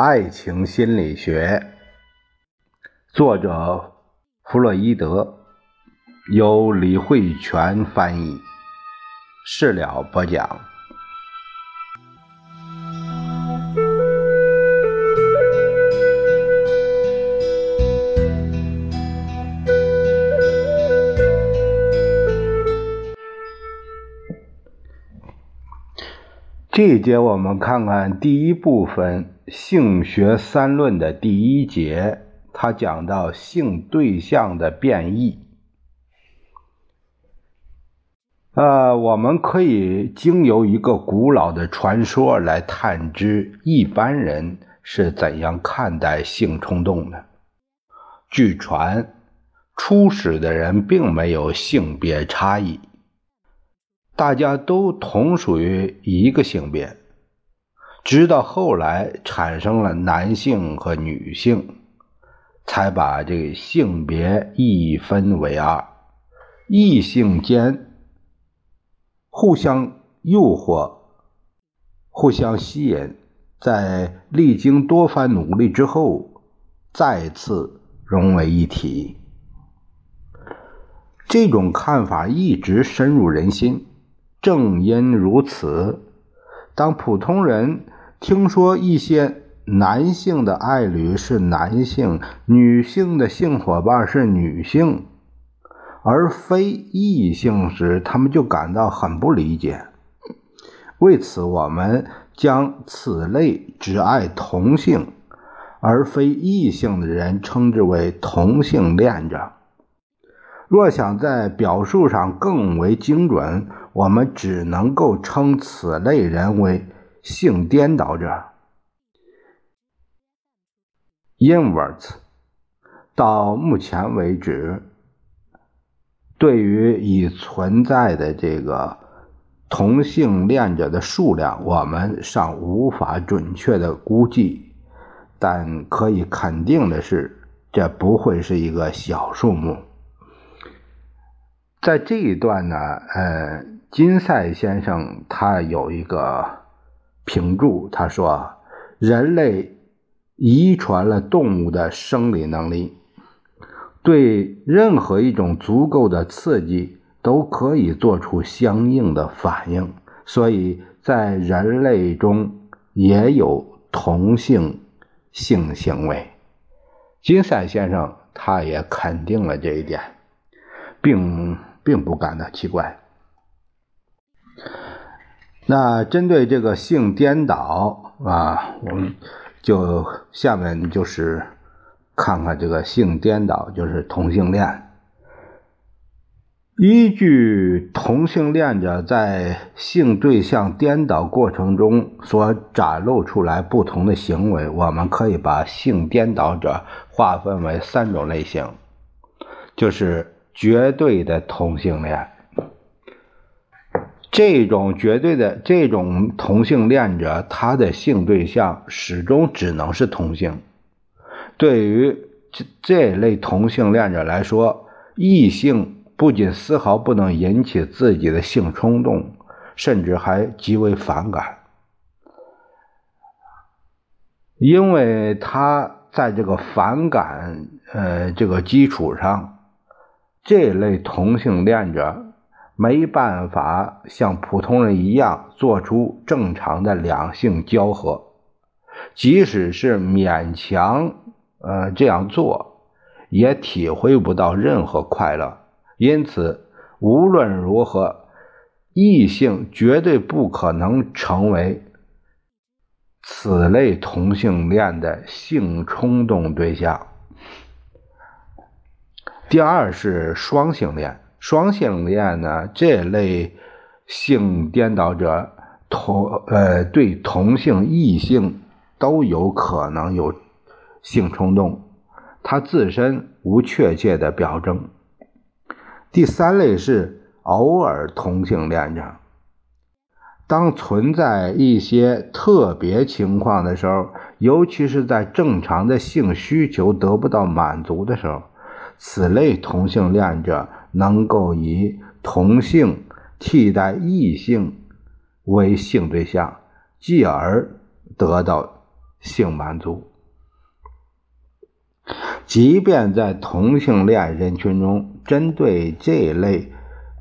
爱情心理学》，作者弗洛伊德，由李慧泉翻译，事了播讲。这一节我们看看第一部分性学三论的第一节，它讲到性对象的变异。呃，我们可以经由一个古老的传说来探知一般人是怎样看待性冲动的。据传，初始的人并没有性别差异。大家都同属于一个性别，直到后来产生了男性和女性，才把这个性别一分为二。异性间互相诱惑、互相吸引，在历经多番努力之后，再次融为一体。这种看法一直深入人心。正因如此，当普通人听说一些男性的爱侣是男性，女性的性伙伴是女性，而非异性时，他们就感到很不理解。为此，我们将此类只爱同性而非异性的人称之为同性恋者。若想在表述上更为精准，我们只能够称此类人为性颠倒者 （inverts）。到目前为止，对于已存在的这个同性恋者的数量，我们尚无法准确的估计，但可以肯定的是，这不会是一个小数目。在这一段呢，呃，金赛先生他有一个评注，他说：“人类遗传了动物的生理能力，对任何一种足够的刺激都可以做出相应的反应，所以在人类中也有同性性行为。”金赛先生他也肯定了这一点，并。并不感到奇怪。那针对这个性颠倒啊，我们就下面就是看看这个性颠倒，就是同性恋。依据同性恋者在性对象颠倒过程中所展露出来不同的行为，我们可以把性颠倒者划分为三种类型，就是。绝对的同性恋，这种绝对的这种同性恋者，他的性对象始终只能是同性。对于这这类同性恋者来说，异性不仅丝毫不能引起自己的性冲动，甚至还极为反感，因为他在这个反感呃这个基础上。这类同性恋者没办法像普通人一样做出正常的两性交合，即使是勉强呃这样做，也体会不到任何快乐。因此，无论如何，异性绝对不可能成为此类同性恋的性冲动对象。第二是双性恋，双性恋呢，这类性颠倒者同呃对同性异性都有可能有性冲动，他自身无确切的表征。第三类是偶尔同性恋者，当存在一些特别情况的时候，尤其是在正常的性需求得不到满足的时候。此类同性恋者能够以同性替代异性为性对象，继而得到性满足。即便在同性恋人群中，针对这类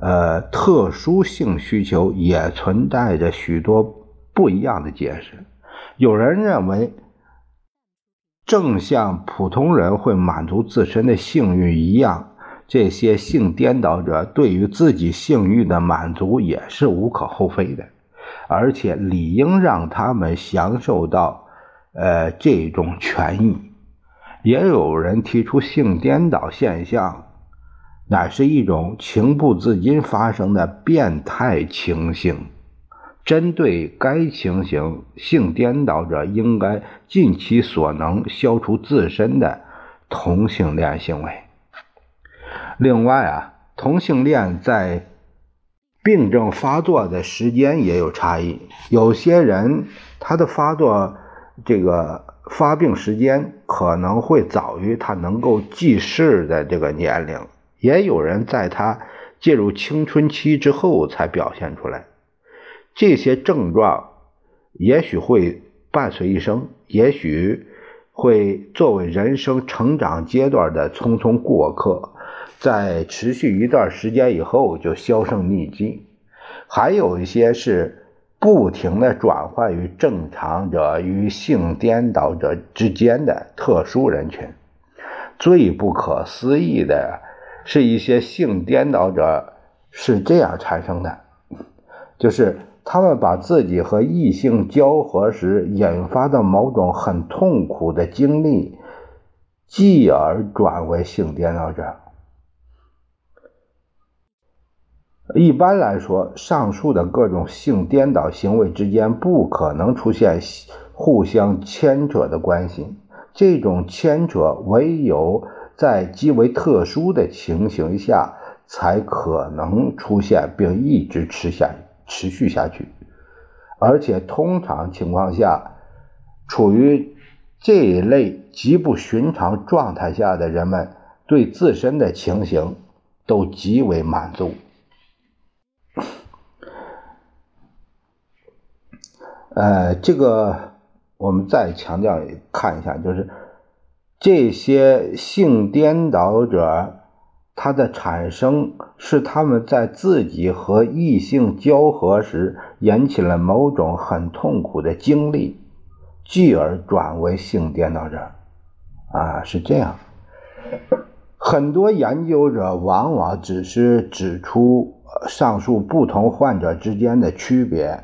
呃特殊性需求，也存在着许多不一样的解释。有人认为，正像普通人会满足自身的性欲一样，这些性颠倒者对于自己性欲的满足也是无可厚非的，而且理应让他们享受到呃这种权益。也有人提出，性颠倒现象乃是一种情不自禁发生的变态情形。针对该情形，性颠倒者应该尽其所能消除自身的同性恋行为。另外啊，同性恋在病症发作的时间也有差异，有些人他的发作这个。发病时间可能会早于他能够记事的这个年龄，也有人在他进入青春期之后才表现出来。这些症状也许会伴随一生，也许会作为人生成长阶段的匆匆过客，在持续一段时间以后就销声匿迹。还有一些是。不停的转换于正常者与性颠倒者之间的特殊人群。最不可思议的是一些性颠倒者是这样产生的，就是他们把自己和异性交合时引发的某种很痛苦的经历，继而转为性颠倒者。一般来说，上述的各种性颠倒行为之间不可能出现互相牵扯的关系。这种牵扯唯有在极为特殊的情形下才可能出现，并一直持下持续下去。而且，通常情况下，处于这一类极不寻常状态下的人们，对自身的情形都极为满足。呃，这个我们再强调看一下，就是这些性颠倒者，他的产生是他们在自己和异性交合时引起了某种很痛苦的经历，继而转为性颠倒者，啊，是这样。很多研究者往往只是指出上述不同患者之间的区别。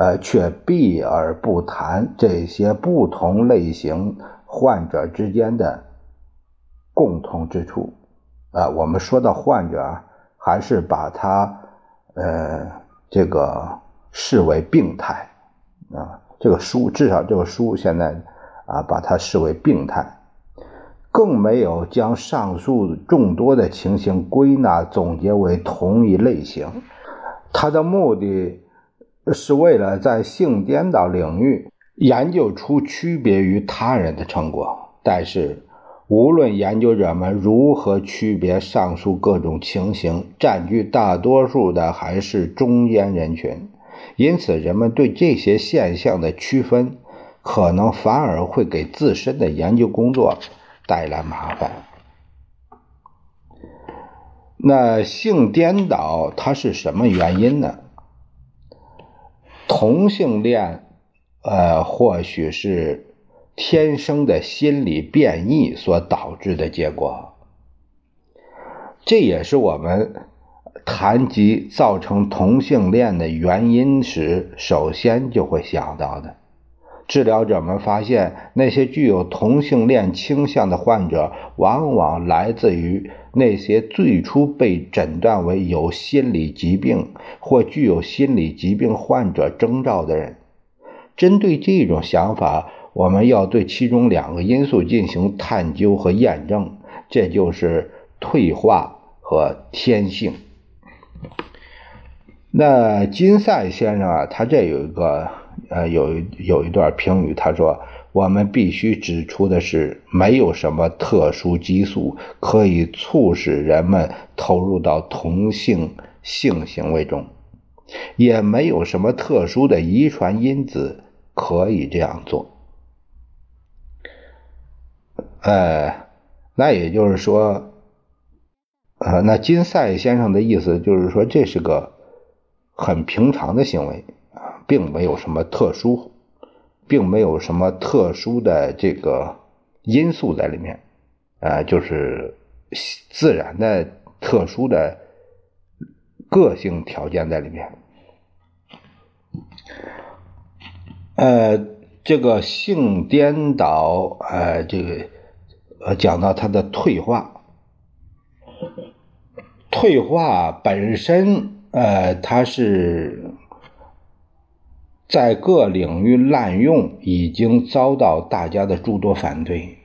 呃，却避而不谈这些不同类型患者之间的共同之处。啊，我们说到患者，还是把他呃这个视为病态啊。这个书至少这个书现在啊把它视为病态，更没有将上述众多的情形归纳总结为同一类型。他的目的。是为了在性颠倒领域研究出区别于他人的成果，但是无论研究者们如何区别上述各种情形，占据大多数的还是中间人群，因此人们对这些现象的区分，可能反而会给自身的研究工作带来麻烦。那性颠倒它是什么原因呢？同性恋，呃，或许是天生的心理变异所导致的结果。这也是我们谈及造成同性恋的原因时，首先就会想到的。治疗者们发现，那些具有同性恋倾向的患者，往往来自于那些最初被诊断为有心理疾病或具有心理疾病患者征兆的人。针对这种想法，我们要对其中两个因素进行探究和验证，这就是退化和天性。那金赛先生啊，他这有一个。呃，有有一段评语，他说：“我们必须指出的是，没有什么特殊激素可以促使人们投入到同性性行为中，也没有什么特殊的遗传因子可以这样做。”呃，那也就是说，呃，那金赛先生的意思就是说，这是个很平常的行为啊，并没有什么特殊，并没有什么特殊的这个因素在里面，啊，就是自然的特殊的个性条件在里面，呃，这个性颠倒，呃，这个。呃，讲到它的退化，退化本身，呃，它是在各领域滥用，已经遭到大家的诸多反对。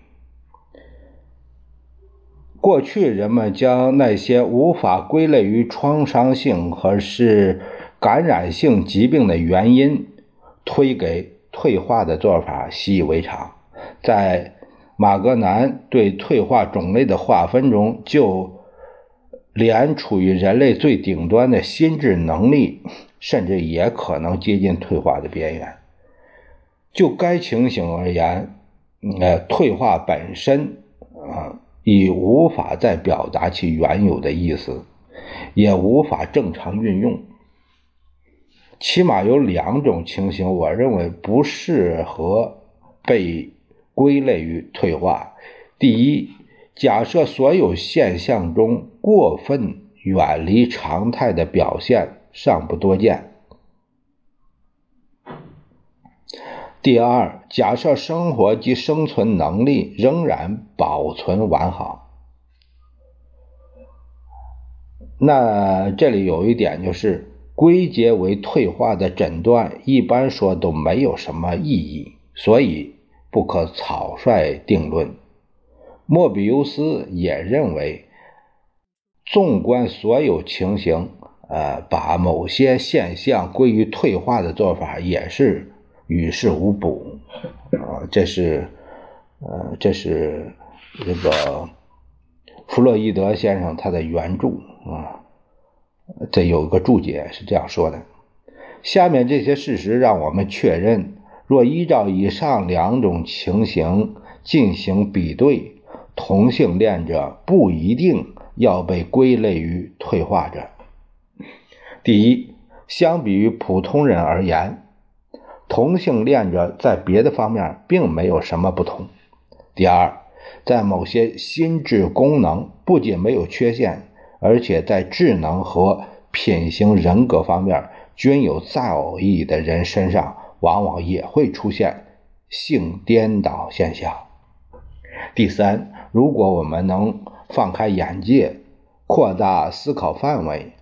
过去人们将那些无法归类于创伤性和是感染性疾病的原因推给退化的做法习以为常，在。马格南对退化种类的划分中，就连处于人类最顶端的心智能力，甚至也可能接近退化的边缘。就该情形而言，呃，退化本身啊，已无法再表达其原有的意思，也无法正常运用。起码有两种情形，我认为不适合被。归类于退化。第一，假设所有现象中过分远离常态的表现尚不多见。第二，假设生活及生存能力仍然保存完好。那这里有一点就是，归结为退化的诊断，一般说都没有什么意义，所以。不可草率定论。莫比乌斯也认为，纵观所有情形，呃，把某些现象归于退化的做法也是与事无补。啊，这是，呃，这是这个弗洛伊德先生他的原著啊，这有个注解是这样说的。下面这些事实让我们确认。若依照以上两种情形进行比对，同性恋者不一定要被归类于退化者。第一，相比于普通人而言，同性恋者在别的方面并没有什么不同。第二，在某些心智功能不仅没有缺陷，而且在智能和品行人格方面均有造诣的人身上。往往也会出现性颠倒现象。第三，如果我们能放开眼界，扩大思考范围，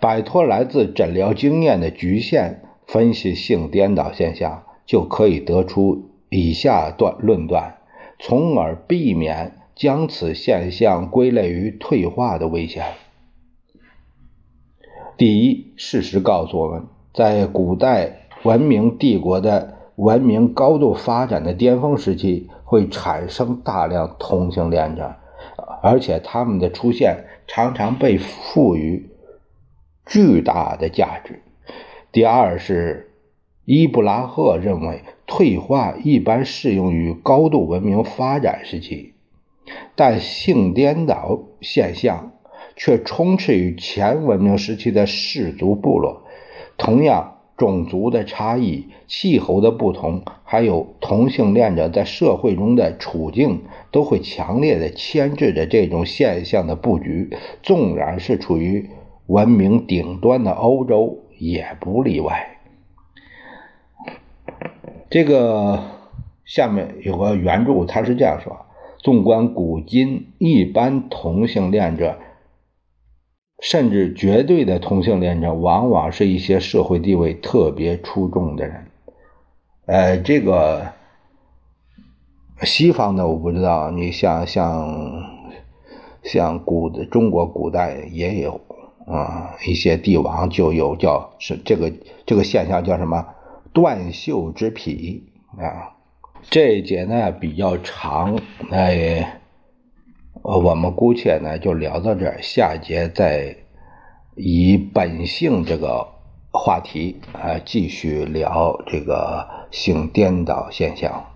摆脱来自诊疗经验的局限，分析性颠倒现象，就可以得出以下断论断，从而避免将此现象归类于退化的危险。第一，事实告诉我们，在古代。文明帝国的文明高度发展的巅峰时期，会产生大量同性恋者，而且他们的出现常常被赋予巨大的价值。第二是伊布拉赫认为，退化一般适用于高度文明发展时期，但性颠倒现象却充斥于前文明时期的氏族部落。同样。种族的差异、气候的不同，还有同性恋者在社会中的处境，都会强烈的牵制着这种现象的布局。纵然是处于文明顶端的欧洲，也不例外。这个下面有个原著，他是这样说：纵观古今，一般同性恋者。甚至绝对的同性恋者，往往是一些社会地位特别出众的人。呃，这个西方的我不知道，你像像像古的中国古代也有啊，一些帝王就有叫是这个这个现象叫什么断袖之癖啊。这一节呢比较长，哎。呃，我们姑且呢就聊到这儿，下节再以本性这个话题啊继续聊这个性颠倒现象。